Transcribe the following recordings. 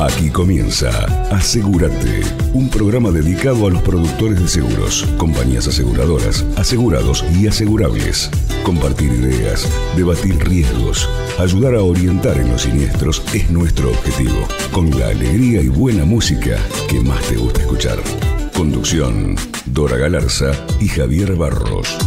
Aquí comienza Asegúrate, un programa dedicado a los productores de seguros, compañías aseguradoras, asegurados y asegurables. Compartir ideas, debatir riesgos, ayudar a orientar en los siniestros es nuestro objetivo, con la alegría y buena música que más te gusta escuchar. Conducción, Dora Galarza y Javier Barros.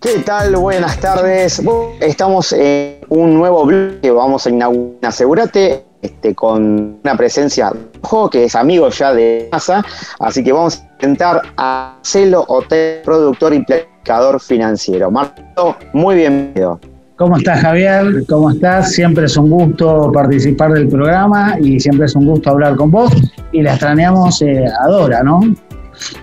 ¿Qué tal? Buenas tardes. Estamos en un nuevo bloque, vamos a inaugurar Asegúrate este, con una presencia ojo, que es amigo ya de masa, así que vamos a intentar a Celo Hotel, productor y planificador financiero. Marco, muy bienvenido. ¿Cómo estás, Javier? ¿Cómo estás? Siempre es un gusto participar del programa y siempre es un gusto hablar con vos. Y la extrañamos eh, a Dora, ¿no?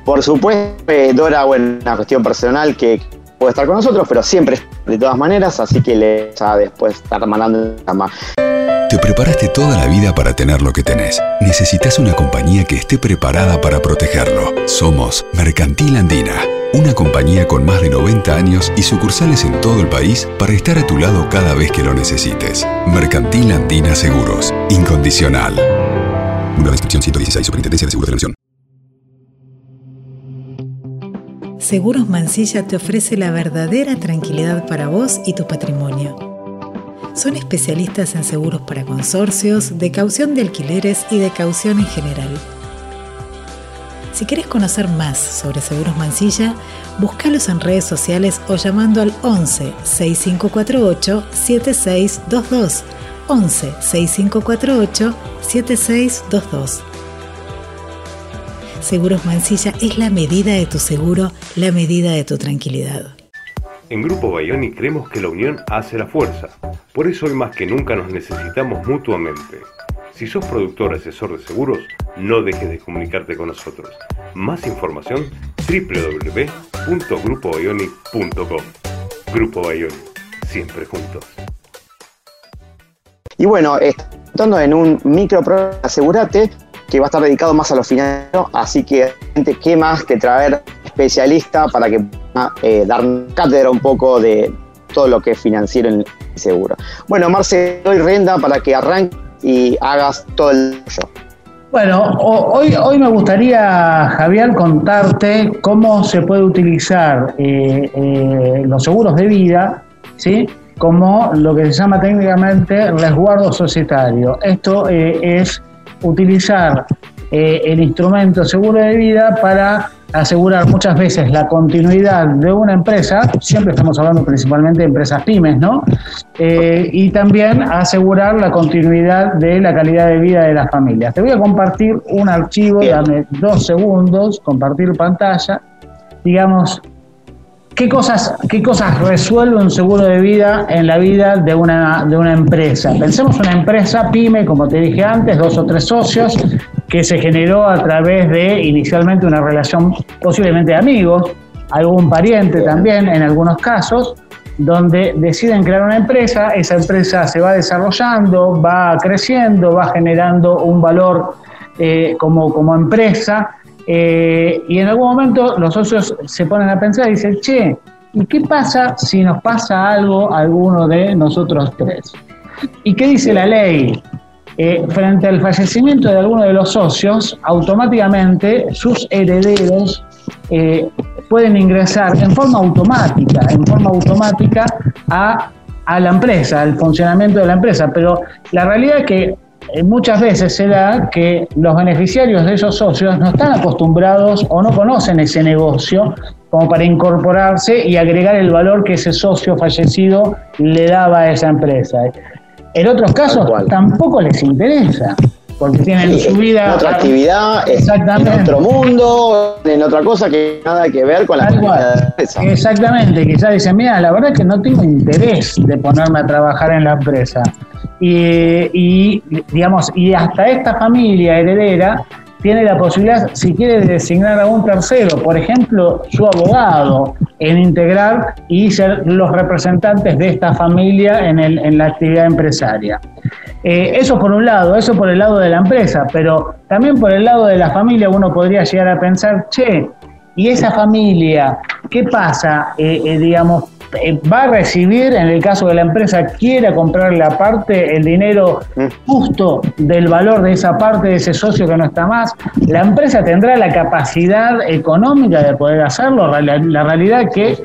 Por supuesto, eh, Dora, bueno, una cuestión personal que puede estar con nosotros, pero siempre de todas maneras, así que le a después estar mandando más. Te preparaste toda la vida para tener lo que tenés. Necesitas una compañía que esté preparada para protegerlo. Somos Mercantil Andina, una compañía con más de 90 años y sucursales en todo el país para estar a tu lado cada vez que lo necesites. Mercantil Andina Seguros, incondicional. Una descripción 116, Superintendencia de Seguros de la. Seguros Mansilla te ofrece la verdadera tranquilidad para vos y tu patrimonio son especialistas en seguros para consorcios, de caución de alquileres y de caución en general. Si quieres conocer más sobre Seguros Mansilla, búscalos en redes sociales o llamando al 11 6548 7622. 11 6548 7622. Seguros Mansilla es la medida de tu seguro, la medida de tu tranquilidad. En Grupo Bayoni creemos que la unión hace la fuerza. Por eso hoy más que nunca nos necesitamos mutuamente. Si sos productor asesor de seguros, no dejes de comunicarte con nosotros. Más información www.grupobayoni.com. Grupo Bayoni, siempre juntos. Y bueno, estando en un micro programa, asegúrate que va a estar dedicado más a los financieros, así que qué más que traer especialista para que eh, dar cátedra un poco de todo lo que es financiero en el seguro. Bueno, Marce, doy rienda para que arranques y hagas todo el show. Bueno, hoy, hoy me gustaría, Javier, contarte cómo se puede utilizar eh, eh, los seguros de vida, ¿sí? como lo que se llama técnicamente resguardo societario. Esto es utilizar el instrumento seguro de vida para asegurar muchas veces la continuidad de una empresa, siempre estamos hablando principalmente de empresas pymes, ¿no? Eh, y también asegurar la continuidad de la calidad de vida de las familias. Te voy a compartir un archivo, dame dos segundos, compartir pantalla. Digamos, ¿Qué cosas, ¿Qué cosas resuelve un seguro de vida en la vida de una, de una empresa? Pensemos una empresa pyme, como te dije antes, dos o tres socios, que se generó a través de inicialmente una relación posiblemente de amigos, algún pariente también en algunos casos, donde deciden crear una empresa, esa empresa se va desarrollando, va creciendo, va generando un valor eh, como, como empresa eh, y en algún momento los socios se ponen a pensar y dicen, che, ¿y qué pasa si nos pasa algo a alguno de nosotros tres? ¿Y qué dice la ley? Eh, frente al fallecimiento de alguno de los socios, automáticamente sus herederos eh, pueden ingresar en forma automática, en forma automática a, a la empresa, al funcionamiento de la empresa. Pero la realidad es que muchas veces se da que los beneficiarios de esos socios no están acostumbrados o no conocen ese negocio como para incorporarse y agregar el valor que ese socio fallecido le daba a esa empresa. En otros casos tampoco les interesa, porque tienen su vida... En otra actividad, Exactamente. en otro mundo, en otra cosa que nada que ver con la empresa. Exactamente, quizás dicen, mira, la verdad es que no tengo interés de ponerme a trabajar en la empresa y, digamos, y hasta esta familia heredera tiene la posibilidad, si quiere designar a un tercero, por ejemplo, su abogado, en integrar y ser los representantes de esta familia en, el, en la actividad empresaria. Eh, eso por un lado, eso por el lado de la empresa, pero también por el lado de la familia uno podría llegar a pensar, che, ¿y esa familia qué pasa, eh, eh, digamos, eh, va a recibir, en el caso que la empresa quiera comprar la parte, el dinero mm. justo del valor de esa parte de ese socio que no está más. La empresa tendrá la capacidad económica de poder hacerlo. La, realidad es que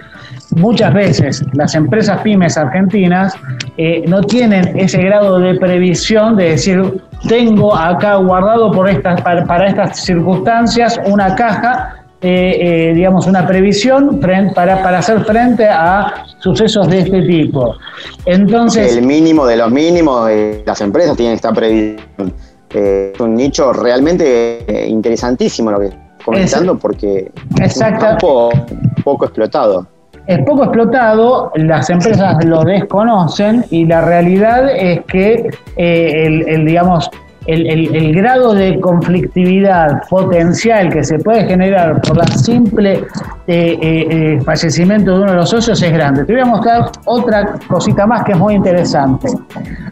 muchas veces las empresas pymes argentinas eh, no tienen ese grado de previsión de decir, tengo acá guardado por estas, para estas circunstancias una caja eh, eh, digamos, una previsión para, para hacer frente a sucesos de este tipo. Entonces, el mínimo de los mínimos, de las empresas tienen esta previsión. Eh, es un nicho realmente interesantísimo lo que estás comentando porque es un campo poco explotado. Es poco explotado, las empresas lo desconocen y la realidad es que el, digamos, el, grado de conflictividad potencial que se puede generar por la simple eh, eh, eh, fallecimiento de uno de los socios es grande. Te voy a mostrar otra cosita más que es muy interesante.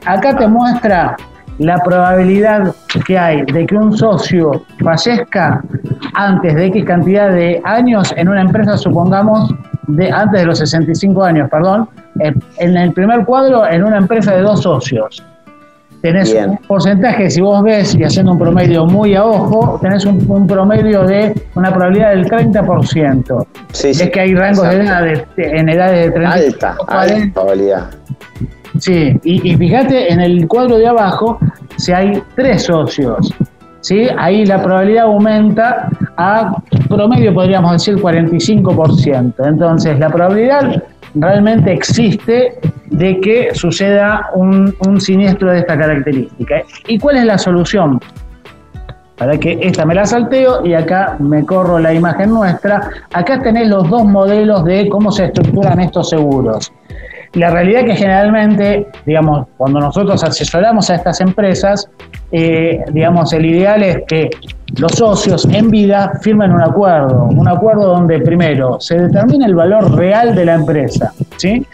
Acá te muestra la probabilidad que hay de que un socio fallezca antes de X cantidad de años en una empresa, supongamos, de antes de los 65 años, perdón, en el primer cuadro en una empresa de dos socios tenés un porcentaje, si vos ves y haciendo un promedio muy a ojo, tenés un, promedio de una probabilidad del 30%. Sí, es que hay rangos de edades, en edades de 30 alta, alta probabilidad. Sí, y, fíjate en el cuadro de abajo, si hay tres socios, ¿sí? ahí la probabilidad aumenta a promedio, podríamos decir, 45%. Entonces, la probabilidad realmente existe de que suceda un, siniestro de esta característica. ¿Y cuál es la solución? Para que esta me la salteo y acá me corro la imagen nuestra. Acá tenés los dos modelos de cómo se estructuran estos seguros. La realidad es que generalmente, digamos, cuando nosotros asesoramos a estas empresas, eh, digamos, el ideal es que los socios en vida firmen un acuerdo, un acuerdo donde primero se determine el valor real de la empresa, ¿sí?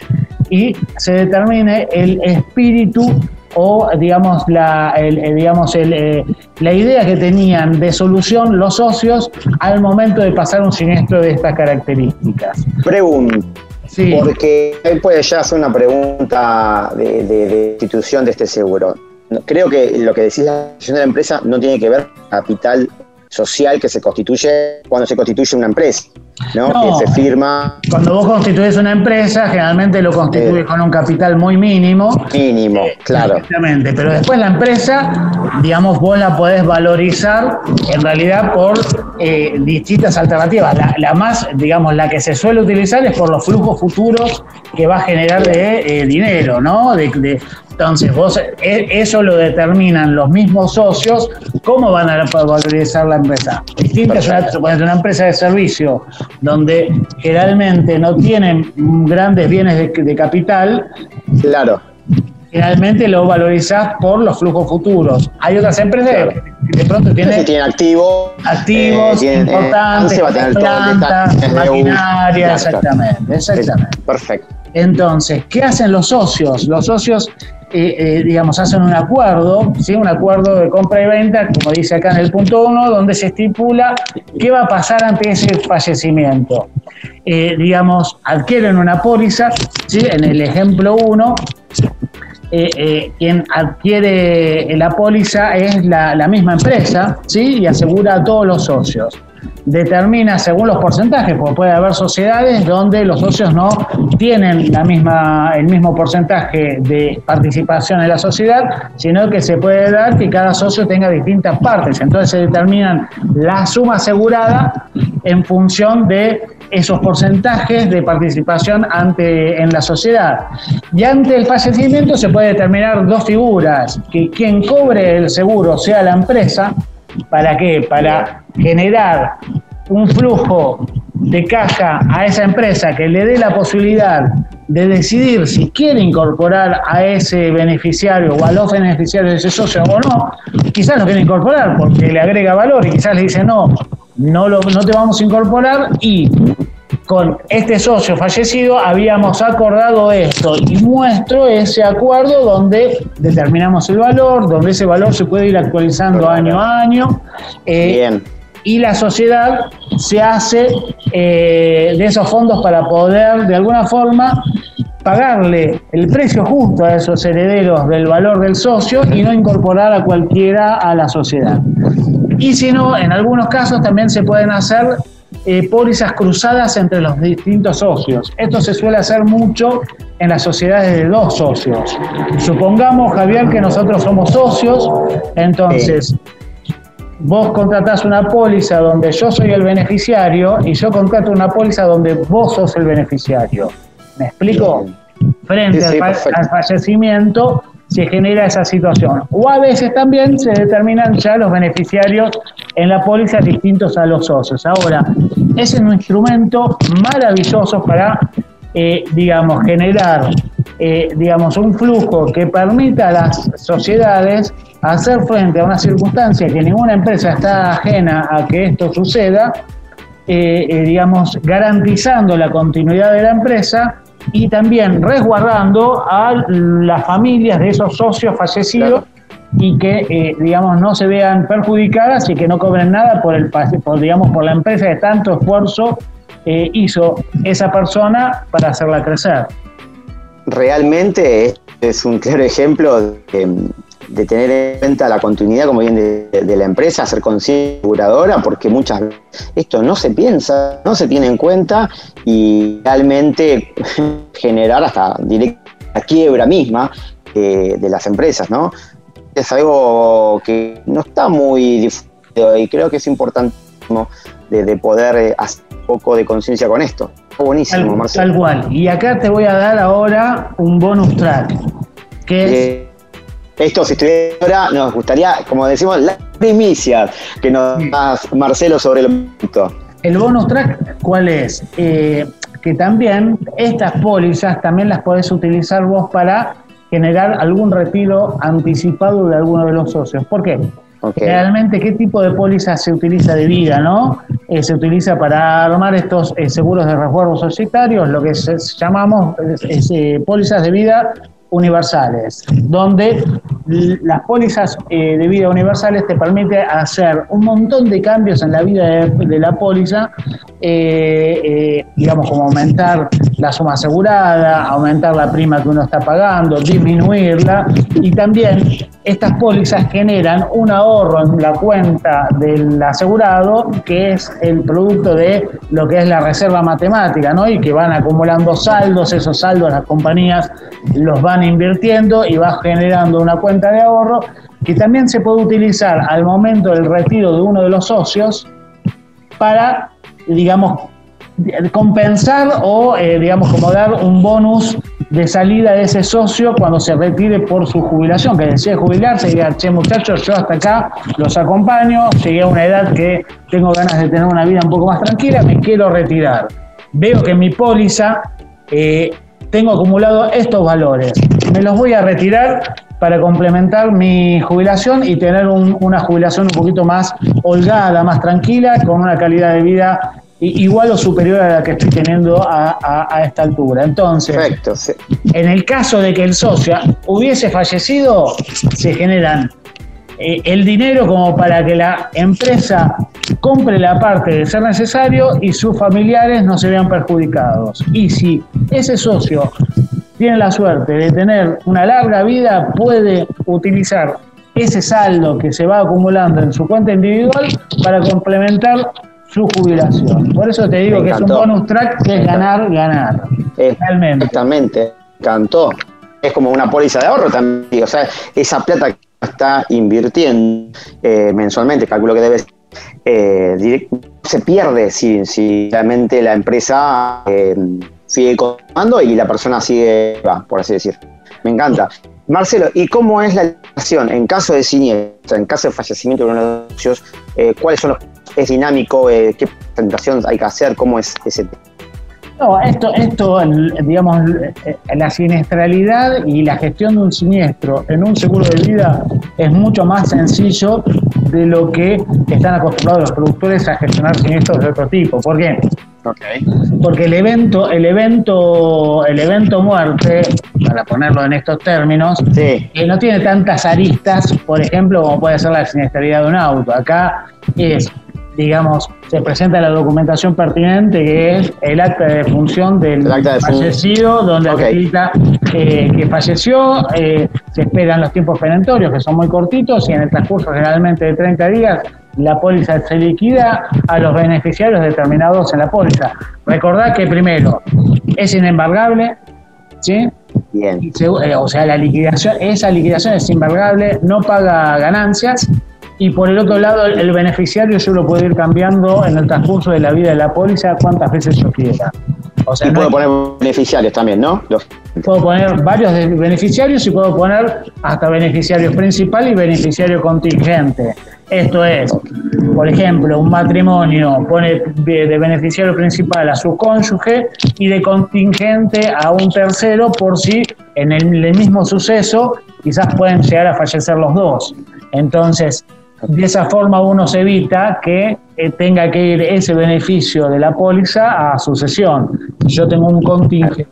Y se determine el espíritu o digamos la, digamos eh, la idea que tenían de solución los socios al momento de pasar un siniestro de estas características. Pregunta. Porque él puede ya hacer una pregunta de, de institución de este seguro. Creo que lo que decís la de la empresa no tiene que ver capital social que se constituye cuando se constituye una empresa. ¿no? que se firma. Cuando vos constituyes una empresa, generalmente lo constituyes con un capital muy mínimo. Mínimo, eh, claro. Exactamente, pero después la empresa, digamos, vos la podés valorizar en realidad por eh, distintas alternativas. La, más, digamos, la que se suele utilizar es por los flujos futuros que va a generar de eh, dinero, ¿no? De, de, entonces, vos, eso lo determinan los mismos socios, cómo van a valorizar la empresa. Distinta es una, una empresa de servicio donde generalmente no tienen grandes bienes de, capital. Claro. Generalmente lo valorizás por los flujos futuros. Hay otras empresas que de pronto tienen, tienen activos, activos eh, importantes, eh, plantas, maquinaria, exactamente, exactamente. Perfecto. Entonces, ¿qué hacen los socios? Los socios eh, eh, digamos, hacen un acuerdo, ¿sí? un acuerdo de compra y venta, como dice acá en el punto 1, donde se estipula qué va a pasar ante ese fallecimiento. Eh, digamos, adquieren una póliza, ¿sí? en el ejemplo 1, quien adquiere la póliza es la, la misma empresa ¿sí? y asegura a todos los socios determina según los porcentajes, porque puede haber sociedades donde los socios no tienen la misma, el mismo porcentaje de participación en la sociedad, sino que se puede dar que cada socio tenga distintas partes. Entonces se determinan la suma asegurada en función de esos porcentajes de participación ante, en la sociedad. Y ante el fallecimiento se puede determinar dos figuras, que quien cobre el seguro sea la empresa, ¿Para qué? Para generar un flujo de caja a esa empresa que le dé la posibilidad de decidir si quiere incorporar a ese beneficiario o a los beneficiarios de ese socio o no, quizás lo quiere incorporar porque le agrega valor y quizás le dice no, no, lo, no te vamos a incorporar y con este socio fallecido habíamos acordado esto y muestro ese acuerdo donde determinamos el valor, donde ese valor se puede ir actualizando año a año. Eh, Bien. Y la sociedad se hace eh, de esos fondos para poder, de alguna forma, pagarle el precio justo a esos herederos del valor del socio y no incorporar a cualquiera a la sociedad. Y si no, en algunos casos también se pueden hacer eh, pólizas cruzadas entre los distintos socios. Esto se suele hacer mucho en las sociedades de dos socios. Supongamos, Javier, que nosotros somos socios, entonces vos contratás una póliza donde yo soy el beneficiario y yo contrato una póliza donde vos sos el beneficiario. ¿Me explico? Frente al, fallecimiento se genera esa situación. O a veces también se determinan ya los beneficiarios en la póliza distintos a los socios. Ahora, es un instrumento maravilloso para, eh, digamos, generar, eh, digamos, un flujo que permita a las sociedades hacer frente a una circunstancia que ninguna empresa está ajena a que esto suceda, eh, digamos, garantizando la continuidad de la empresa y también resguardando a las familias de esos socios fallecidos y que, eh, digamos, no se vean perjudicadas y que no cobren nada por, el, por, digamos, por la empresa de tanto esfuerzo eh, hizo esa persona para hacerla crecer. Realmente es un claro ejemplo de, de tener en cuenta la continuidad, como bien de, la empresa, ser consciente porque muchas veces esto no se piensa, no se tiene en cuenta y realmente generar hasta la quiebra misma eh, de las empresas, ¿no? Es algo que no está muy difundido y creo que es importantísimo de, poder eh, hacer un poco de conciencia con esto. Buenísimo, Marcelo. Tal cual. Y acá te voy a dar ahora un bonus track, que es eh, esto, si estuviera, nos gustaría, como decimos, la primicia que nos da Marcelo sobre el punto. El bonus track, ¿cuál es? Eh, que también estas pólizas también las podés utilizar vos para generar algún retiro anticipado de alguno de los socios. ¿Por qué? Realmente, ¿qué tipo de póliza se utiliza de vida, no? Eh, se utiliza para armar estos eh, seguros de resguardo societarios, lo que llamamos pólizas de vida universales, donde las pólizas eh, de vida universales te permiten hacer un montón de cambios en la vida de, la póliza, eh, eh, digamos como aumentar la suma asegurada, aumentar la prima que uno está pagando, disminuirla y también estas pólizas generan un ahorro en la cuenta del asegurado que es el producto de lo que es la reserva matemática, ¿no? Y que van acumulando saldos, esos saldos las compañías los van invirtiendo y va generando una cuenta de ahorro que también se puede utilizar al momento del retiro de uno de los socios para, digamos, compensar o, eh, digamos, como dar un bonus de salida de ese socio cuando se retire por su jubilación, que decide jubilarse y diga, che muchachos, yo hasta acá los acompaño, llegué a una edad que tengo ganas de tener una vida un poco más tranquila, me quiero retirar. Veo que mi póliza eh, tengo acumulado estos valores. Me los voy a retirar para complementar mi jubilación y tener una jubilación un poquito más holgada, más tranquila, con una calidad de vida igual o superior a la que estoy teniendo a, esta altura. Entonces, en el caso de que el socio hubiese fallecido, se generan eh, el dinero como para que la empresa compre la parte de ser necesario y sus familiares no se vean perjudicados. Y si ese socio tiene la suerte de tener una larga vida, puede utilizar ese saldo que se va acumulando en su cuenta individual para complementar su jubilación. Por eso te digo que es un bonus track que es ganar, ganar. Realmente. Exactamente, cantó. Es como una póliza de ahorro también. O sea, esa plata está invirtiendo eh, mensualmente, calculo que debe eh, se pierde si, realmente la empresa eh, sigue comando y la persona sigue, va, por así decir. Me encanta. Marcelo, ¿y cómo es la legislación en caso de siniestro, en caso de fallecimiento de uno de los socios? ¿Cuáles son los... ¿Es dinámico? ¿Qué presentación hay que hacer? ¿Cómo es ese tema? No, esto, esto, digamos, la siniestralidad y la gestión de un siniestro en un seguro de vida es mucho más sencillo de lo que están acostumbrados los productores a gestionar siniestros de otro tipo. ¿Por qué? Porque el evento, el evento, el evento muerte, para ponerlo en estos términos, que no tiene tantas aristas, por ejemplo, como puede ser la siniestralidad de un auto. Acá es digamos, se presenta la documentación pertinente, que es el acta de función del fallecido, donde acredita eh, que falleció, eh, se esperan los tiempos perentorios, que son muy cortitos, y en el transcurso generalmente de 30 días, la póliza se liquida a los beneficiarios determinados en la póliza. Recordad que primero, es inembargable, ¿sí? Bien. Eh, o sea, la liquidación, esa liquidación es embargable, no paga ganancias y por el otro lado, el beneficiario yo lo puedo ir cambiando en el transcurso de la vida de la póliza cuantas veces yo quiera. O sea, y puedo poner beneficiarios también, ¿no? Puedo poner varios beneficiarios y puedo poner hasta beneficiario principal y beneficiario contingente. Esto es, por ejemplo, un matrimonio pone de beneficiario principal a su cónyuge y de contingente a un tercero por si en el mismo suceso quizás pueden llegar a fallecer los dos. Entonces, de esa forma uno se evita que eh, tenga que ir ese beneficio de la póliza a sucesión. Yo tengo un contingente.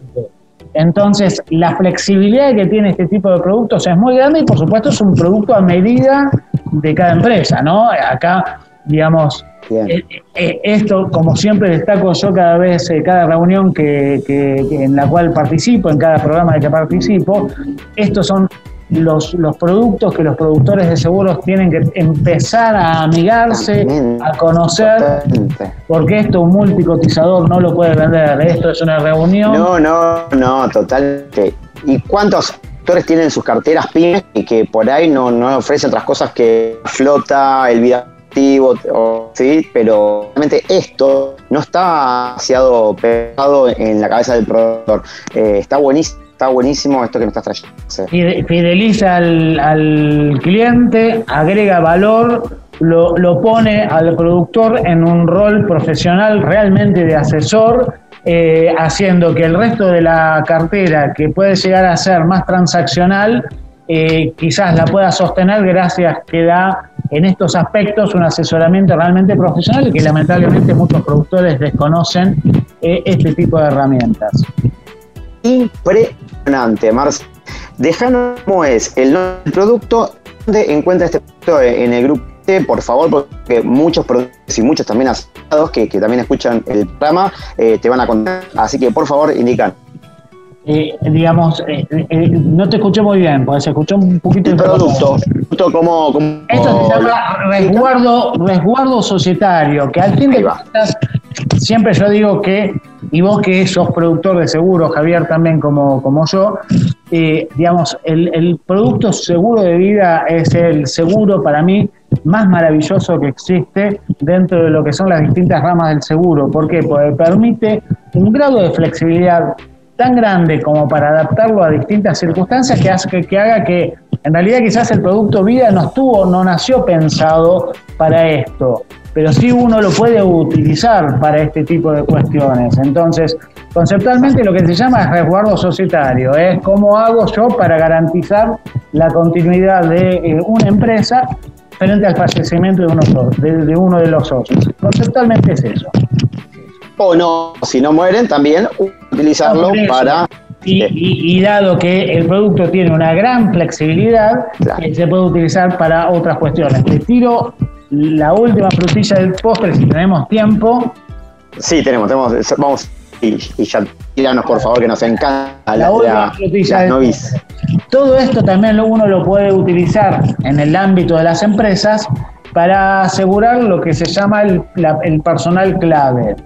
Entonces, la flexibilidad que tiene este tipo de productos es muy grande y por supuesto es un producto a medida de cada empresa, ¿no? Acá, digamos, eh, eh, esto, como siempre destaco yo cada vez, cada reunión que, en la cual participo, en cada programa de que participo, estos son los, los productos que los productores de seguros tienen que empezar a amigarse, a conocer, porque esto un multicotizador no lo puede vender, esto es una reunión. No, no, no, totalmente. ¿Y cuántos actores tienen sus carteras pymes y que por ahí no, no ofrece otras cosas que flota, el vida activo, sí, pero realmente esto no está demasiado pegado en la cabeza del productor. Eh, está buenísimo está buenísimo esto que me estás trayendo. Fideliza al, cliente, agrega valor, lo, pone al productor en un rol profesional realmente de asesor, eh, haciendo que el resto de la cartera, que puede llegar a ser más transaccional, eh, quizás la pueda sostener gracias que da en estos aspectos un asesoramiento realmente profesional que lamentablemente muchos productores desconocen eh, este tipo de herramientas impresionante, Marce. Déjanos cómo es el producto, dónde encuentra este producto en el grupo por favor, porque muchos productores y muchos también asociados que, también escuchan el programa eh, te van a contar. Así que por favor, indican. Eh, digamos, eh, no te escuché muy bien, porque se escuchó un poquito el producto. como, Esto se llama resguardo, resguardo societario, que al fin de cuentas siempre yo digo que, y vos que sos productor de seguros, Javier también como, como yo, eh, digamos, el, producto seguro de vida es el seguro para mí más maravilloso que existe dentro de lo que son las distintas ramas del seguro. ¿Por qué? Porque permite un grado de flexibilidad tan grande como para adaptarlo a distintas circunstancias que, hace, que haga que en realidad quizás el producto vida no estuvo, no nació pensado para esto pero sí uno lo puede utilizar para este tipo de cuestiones. Entonces, conceptualmente lo que se llama es resguardo societario, es cómo hago yo para garantizar la continuidad de eh, una empresa frente al fallecimiento de uno, de, uno de los socios. Conceptualmente es eso. O no, si no mueren, también utilizarlo para... Y, dado que el producto tiene una gran flexibilidad, eh, se puede utilizar para otras cuestiones. Te tiro la última frutilla del postre, si tenemos tiempo. Sí, tenemos, tenemos vamos y, ya tiranos por favor que nos encanta la, última frutilla del Todo esto también uno lo puede utilizar en el ámbito de las empresas para asegurar lo que se llama el, personal clave.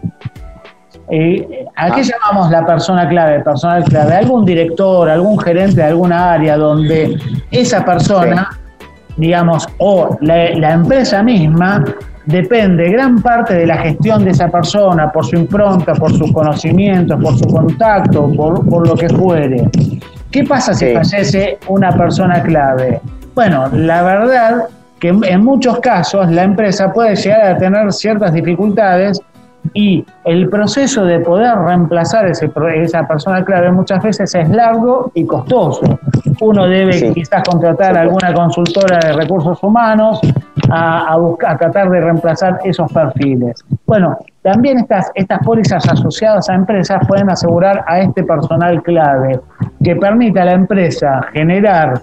Eh, ¿A qué ah. llamamos la persona clave? Personal clave. Algún director, algún gerente de alguna área donde esa persona digamos, o la, empresa misma depende gran parte de la gestión de esa persona por su impronta, por sus conocimientos, por su contacto, por, lo que fuere. ¿Qué pasa si fallece una persona clave? Bueno, la verdad que en muchos casos la empresa puede llegar a tener ciertas dificultades y el proceso de poder reemplazar ese, esa persona clave muchas veces es largo y costoso. Uno debe quizás contratar a alguna consultora de recursos humanos a, buscar, a tratar de reemplazar esos perfiles. Bueno, también estas, estas pólizas asociadas a empresas pueden asegurar a este personal clave que permita a la empresa generar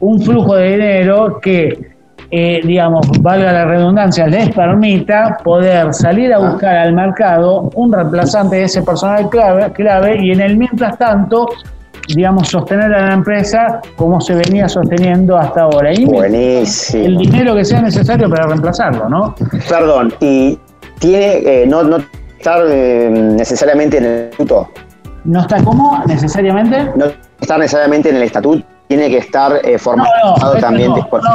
un flujo de dinero que eh, digamos, valga la redundancia, les permita poder salir a Ah. buscar al mercado un reemplazante de ese personal clave, clave y en el mientras tanto, digamos, sostener a la empresa como se venía sosteniendo hasta ahora. Y el Buenísimo. dinero que sea necesario para reemplazarlo, ¿no? Perdón, y tiene eh, no, no estar eh, necesariamente en el estatuto. ¿No está como necesariamente? No estar necesariamente en el estatuto, tiene que estar eh, No, formado no, también.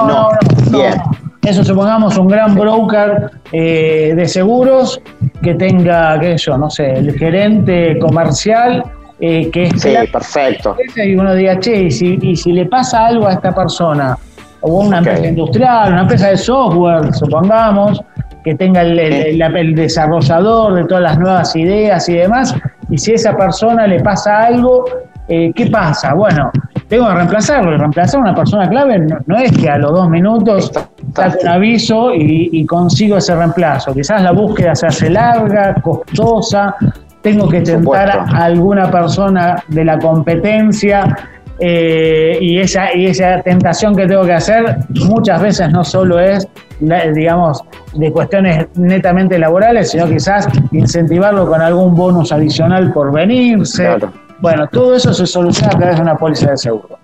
no, Bien. Eso supongamos un gran broker eh, de seguros que tenga, qué sé yo, no sé, el gerente comercial eh, que es Sí, perfecto. y uno diga, che, y si, y si le pasa algo a esta persona, o una Ok. empresa industrial, una empresa de software, supongamos, que tenga el, el- el- el desarrollador de todas las nuevas ideas y demás, y si a esa persona le pasa algo, eh, ¿qué pasa? Bueno, tengo que reemplazarlo, y reemplazar a una persona clave no, no es que a los dos minutos saque un aviso y, y consigo ese reemplazo. Quizás la búsqueda se hace larga, costosa, tengo que tentar a alguna persona de la competencia eh, y, esa, y esa tentación que tengo que hacer muchas veces no solo es, digamos, de cuestiones netamente laborales, sino quizás incentivarlo con algún bonus adicional por venirse. Claro. Bueno, todo eso se soluciona a través de una póliza de seguro.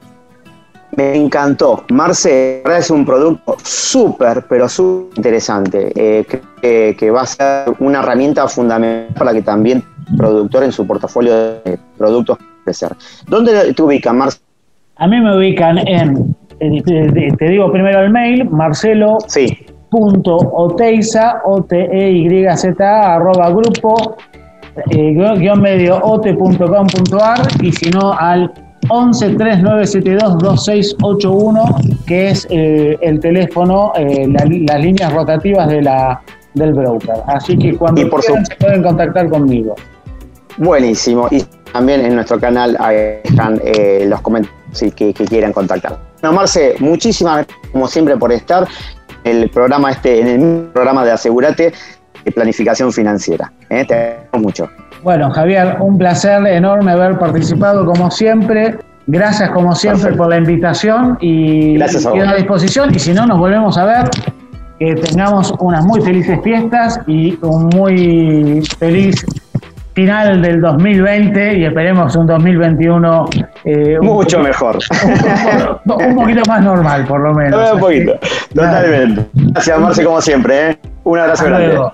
Me encantó. Marce, es un producto súper, pero súper interesante, eh, que, que va a ser una herramienta fundamental para que también el productor en su portafolio de productos crecer. ¿Dónde te ubicas, Marce? A mí me ubican en, eh, te, te digo primero el mail, marcelo Sí, punto oteiza, o t e y z a arroba grupo eh, guión- medio ote.com.ar y si no al 11 3972 2681 que es eh, el teléfono, eh, la- las líneas rotativas de la, del broker. Así que cuando por quieran su- se pueden contactar conmigo. buenísimo. Y también en nuestro canal están eh, los comentarios que, que quieran contactar. Bueno, Marce, muchísimas gracias, como siempre, por estar en el programa este, en el programa de Asegurate de Planificación Financiera. ¿eh? Te agradecemos mucho. Bueno, Javier, un placer enorme haber participado como siempre. Gracias como siempre Perfecto. por la invitación y Gracias a quedo vos. a disposición. Y si no, nos volvemos a ver. Que tengamos unas muy felices fiestas y un muy feliz final del 2020 y esperemos un 2021 eh, un Mucho poco- mejor. un, un poquito más normal, por lo menos. un poquito. Totalmente. Gracias, Marce, como siempre. ¿eh? Un abrazo Hasta grande. luego.